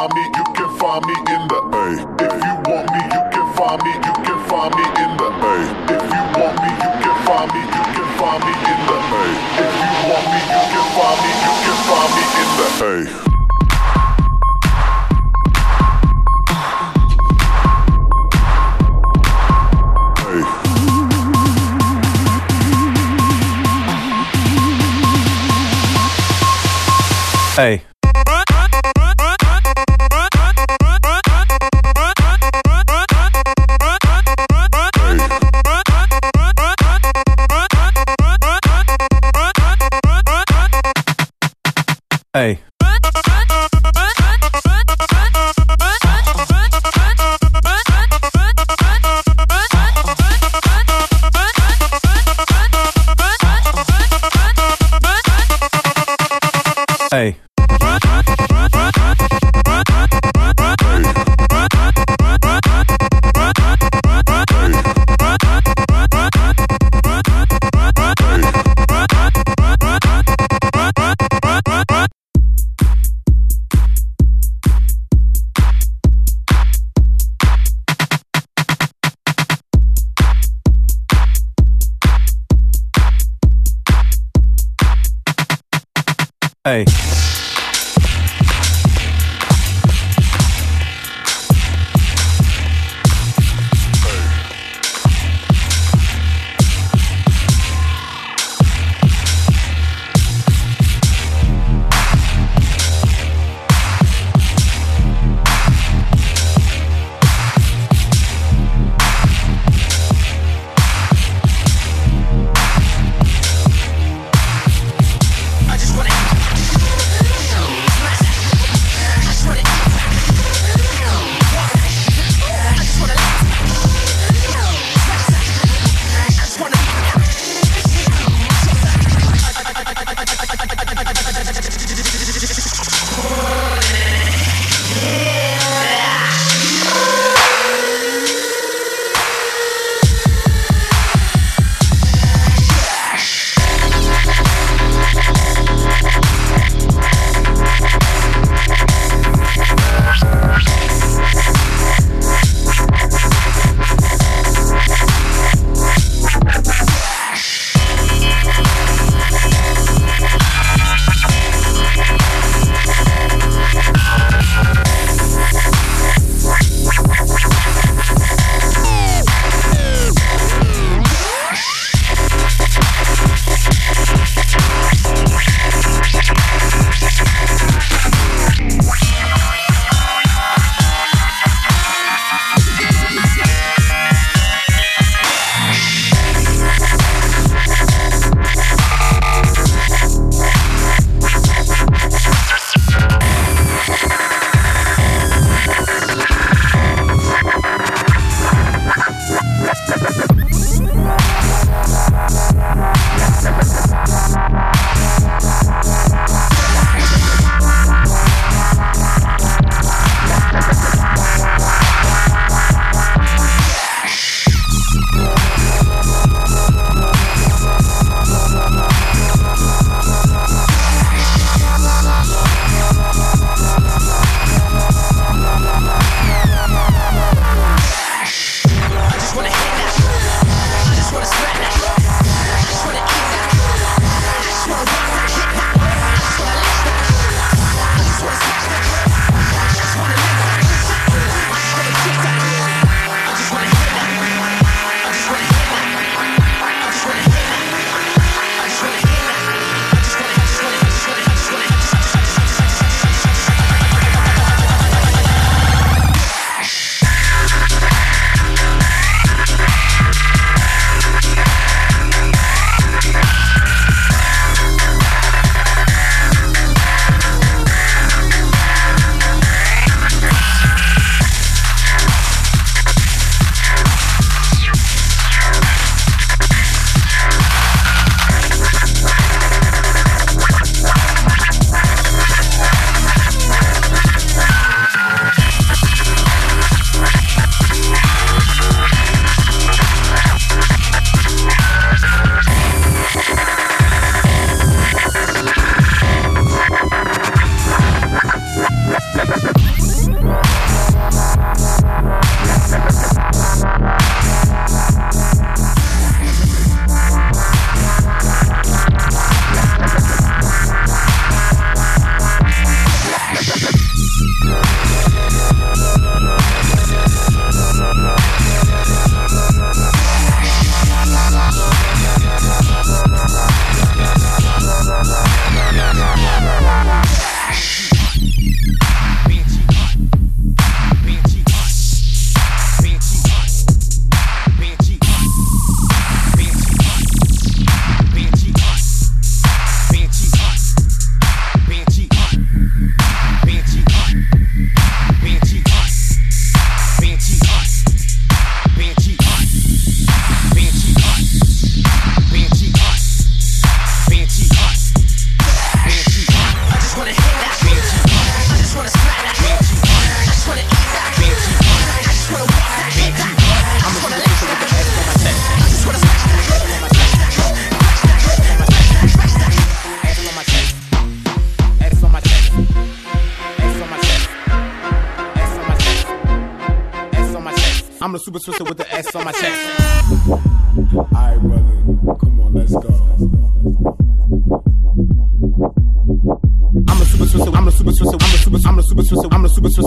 find me, you can find me in the hey. If you want me, you can find me, you can find me in the hey. If you want me, you can find me, you can find me in the hey. If you want me, you can find me, you can find me in the. Hey. Hey.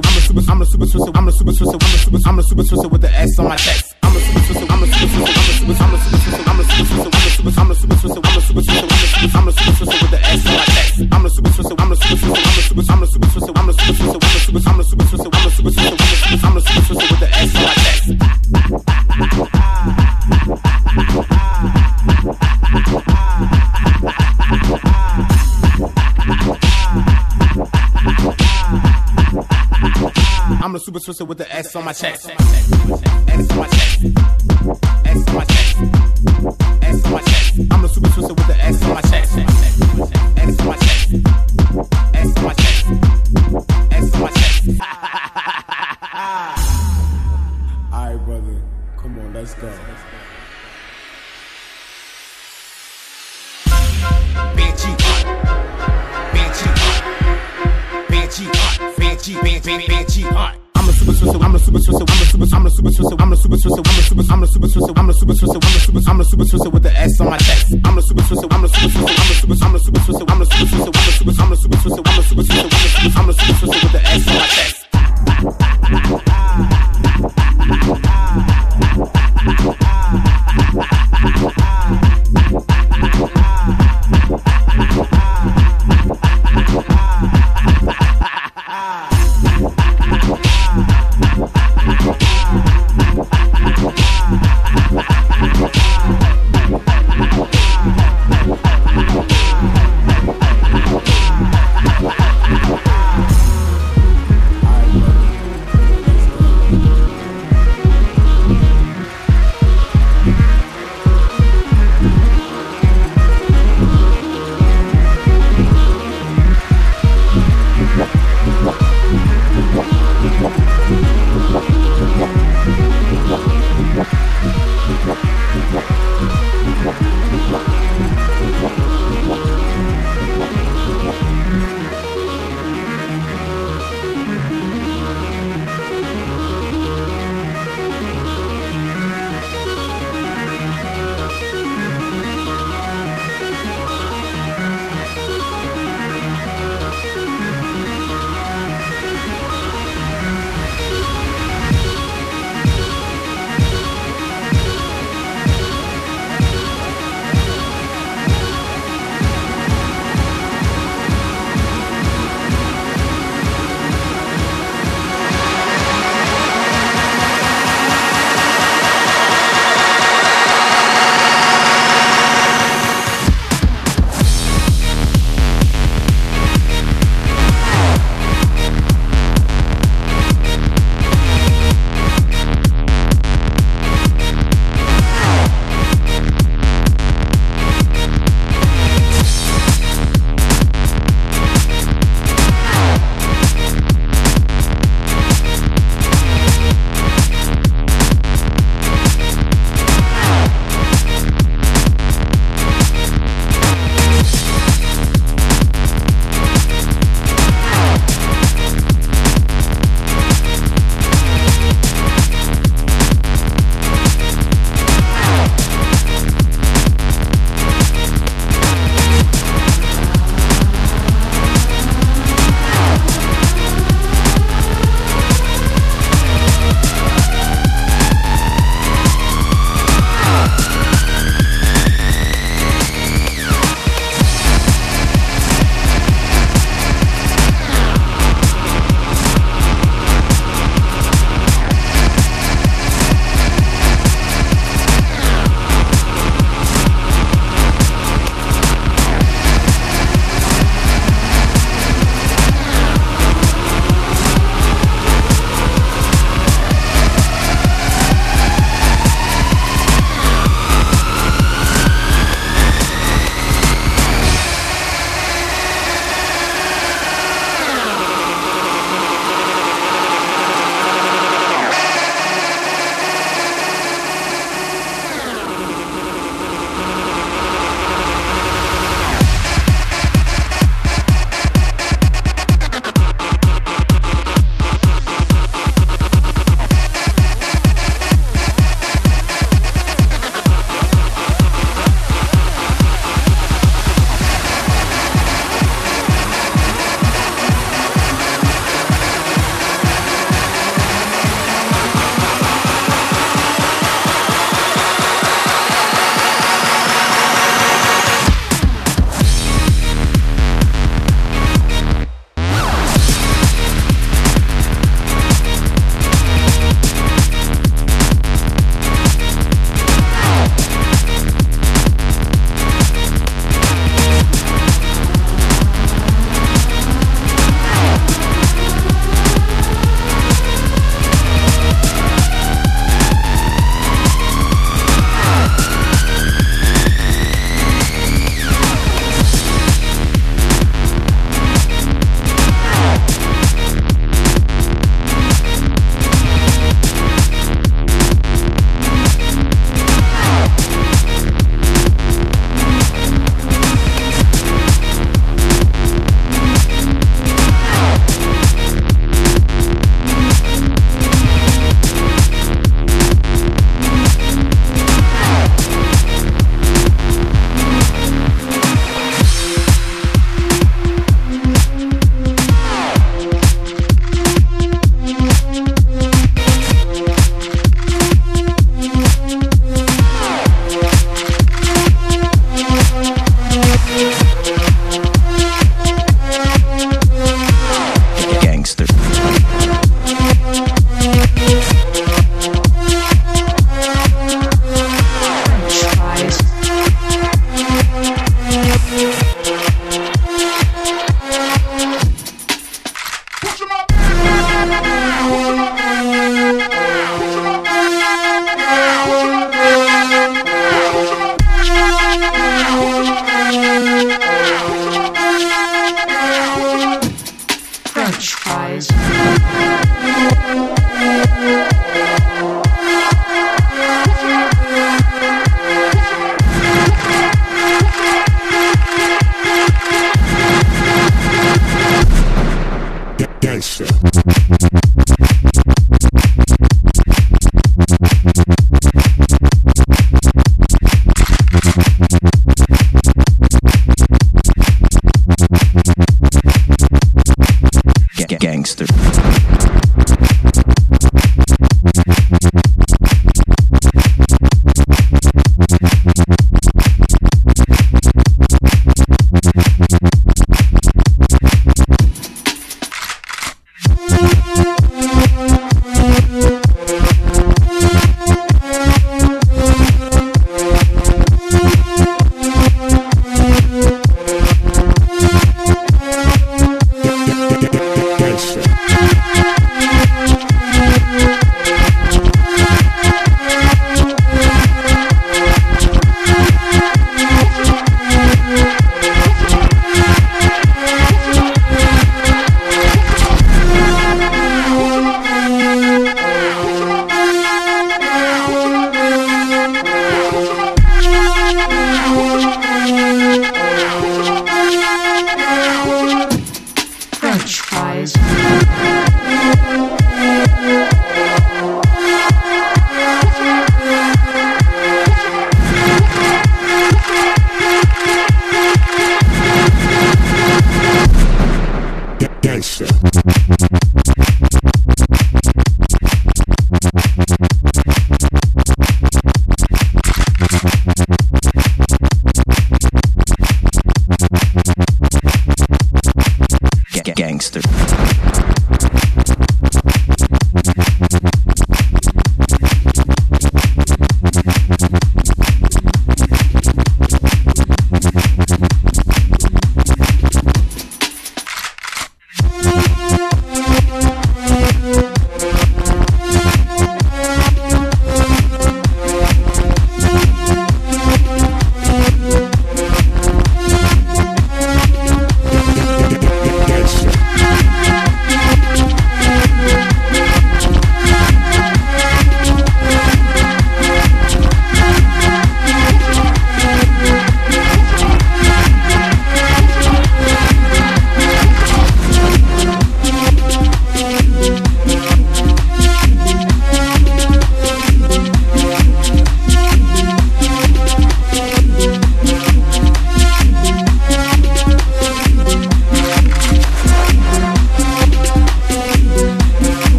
Swisser. I'm a super, I'm a super Swisser. I'm a super Swisser. I'm a super, I'm a super Swisser with the S on my chest. S on my chest.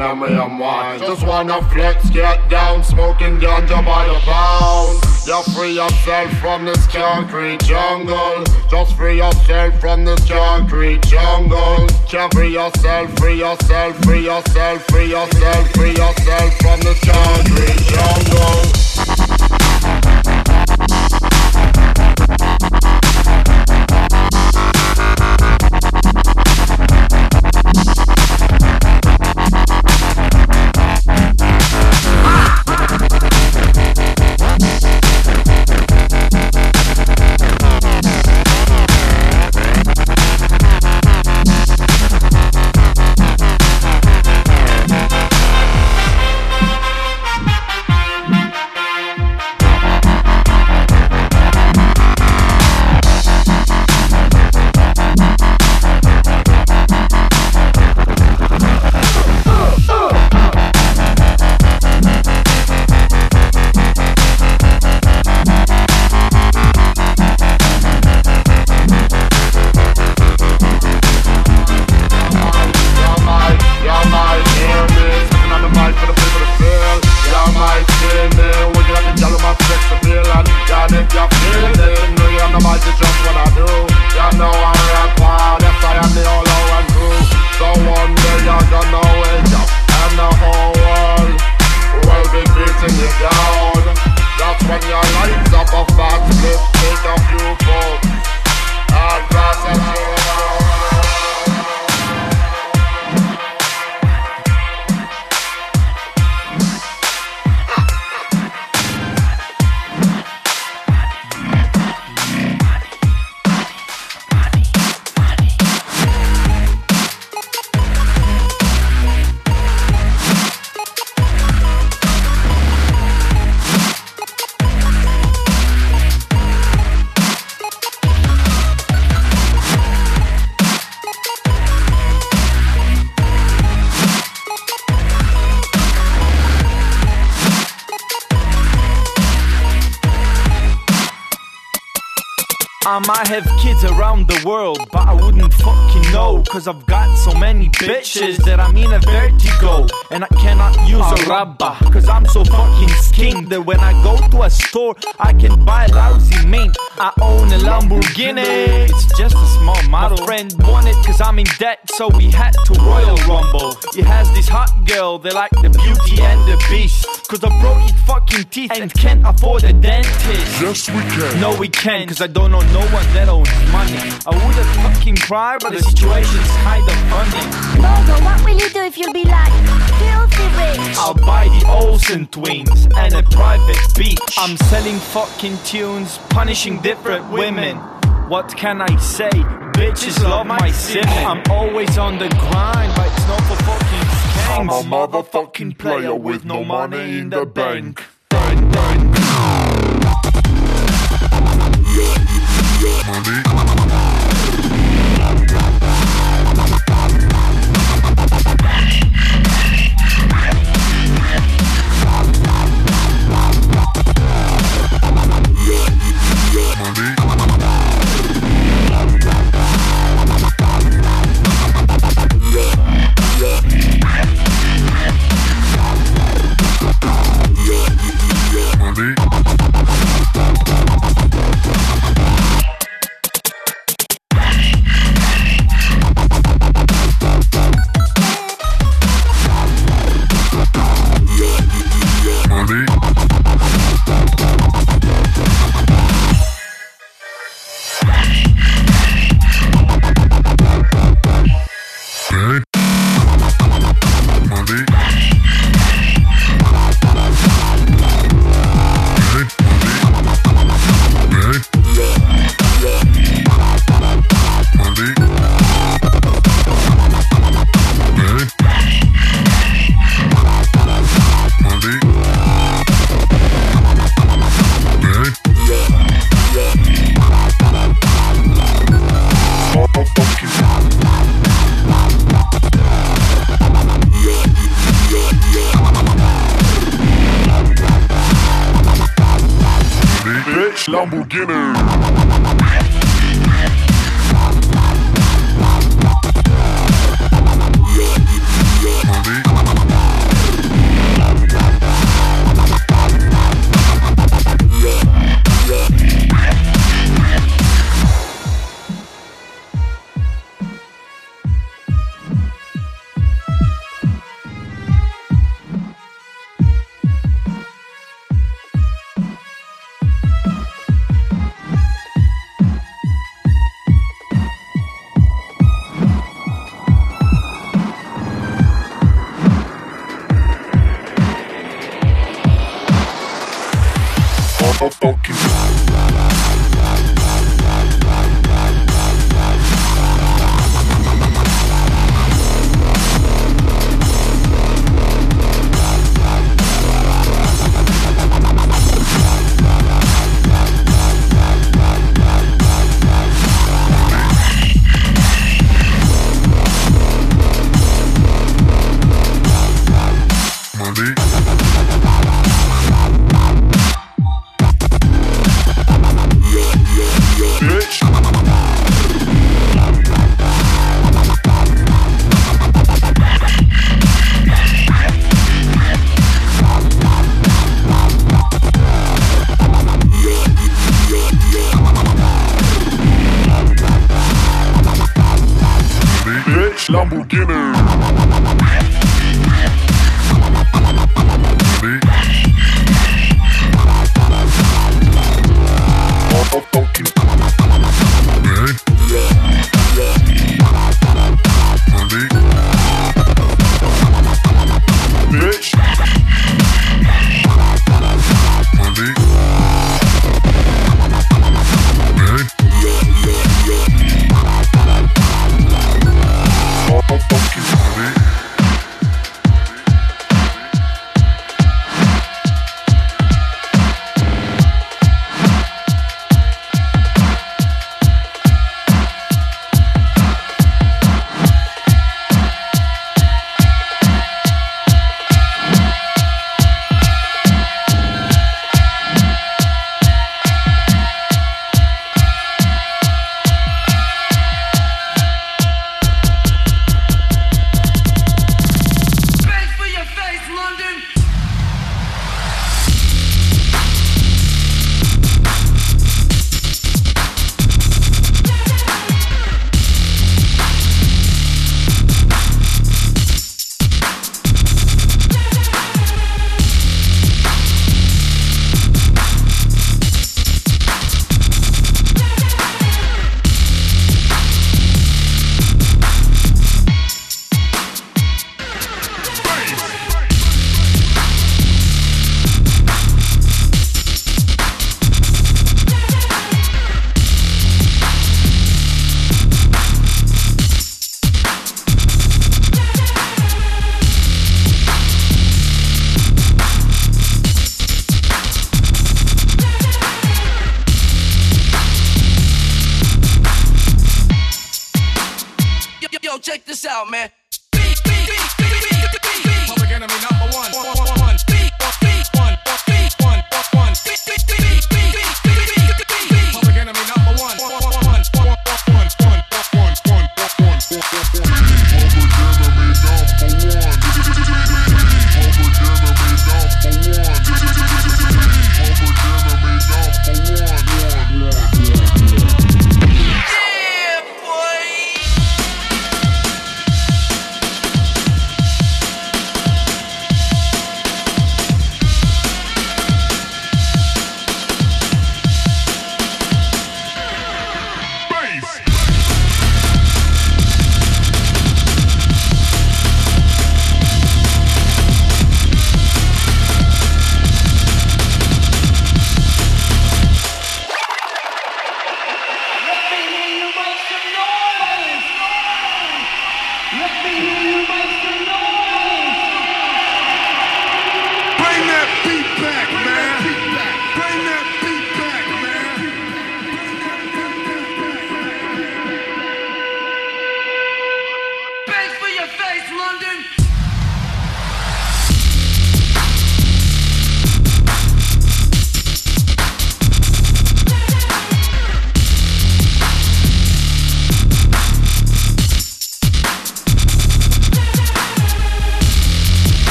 Then we Just wanna flex, get down, smoking ganja by the pound. You free yourself from this concrete jungle. Just free yourself from this concrete jungle. Can't free yourself, free yourself, free yourself, free yourself, free yourself from this concrete jungle cannot use a rubber, cause I'm so fucking skinned that when I go to a store, I can buy lousy mint. I own a Lamborghini, it's just a small model. My friend won it cause I'm in debt, so we had to Royal Rumble. He has this hot girl, they like the beauty and the beast. Cause I broke his fucking teeth and can't afford a dentist. Yes, we can. No, we can, cause I don't know no one that owns money. I would've fucking cried, but the situation's kinda funny. Bogo, what will you do if you be like filthy rich? I'll buy the Olsen twins and a private beach. I'm selling fucking tunes, punishing different women. What can I say? Bitches love my sin. I'm always on the grind, but it's not for fucking I'm a motherfucking player with no money in the bank. Bang, bang. Money.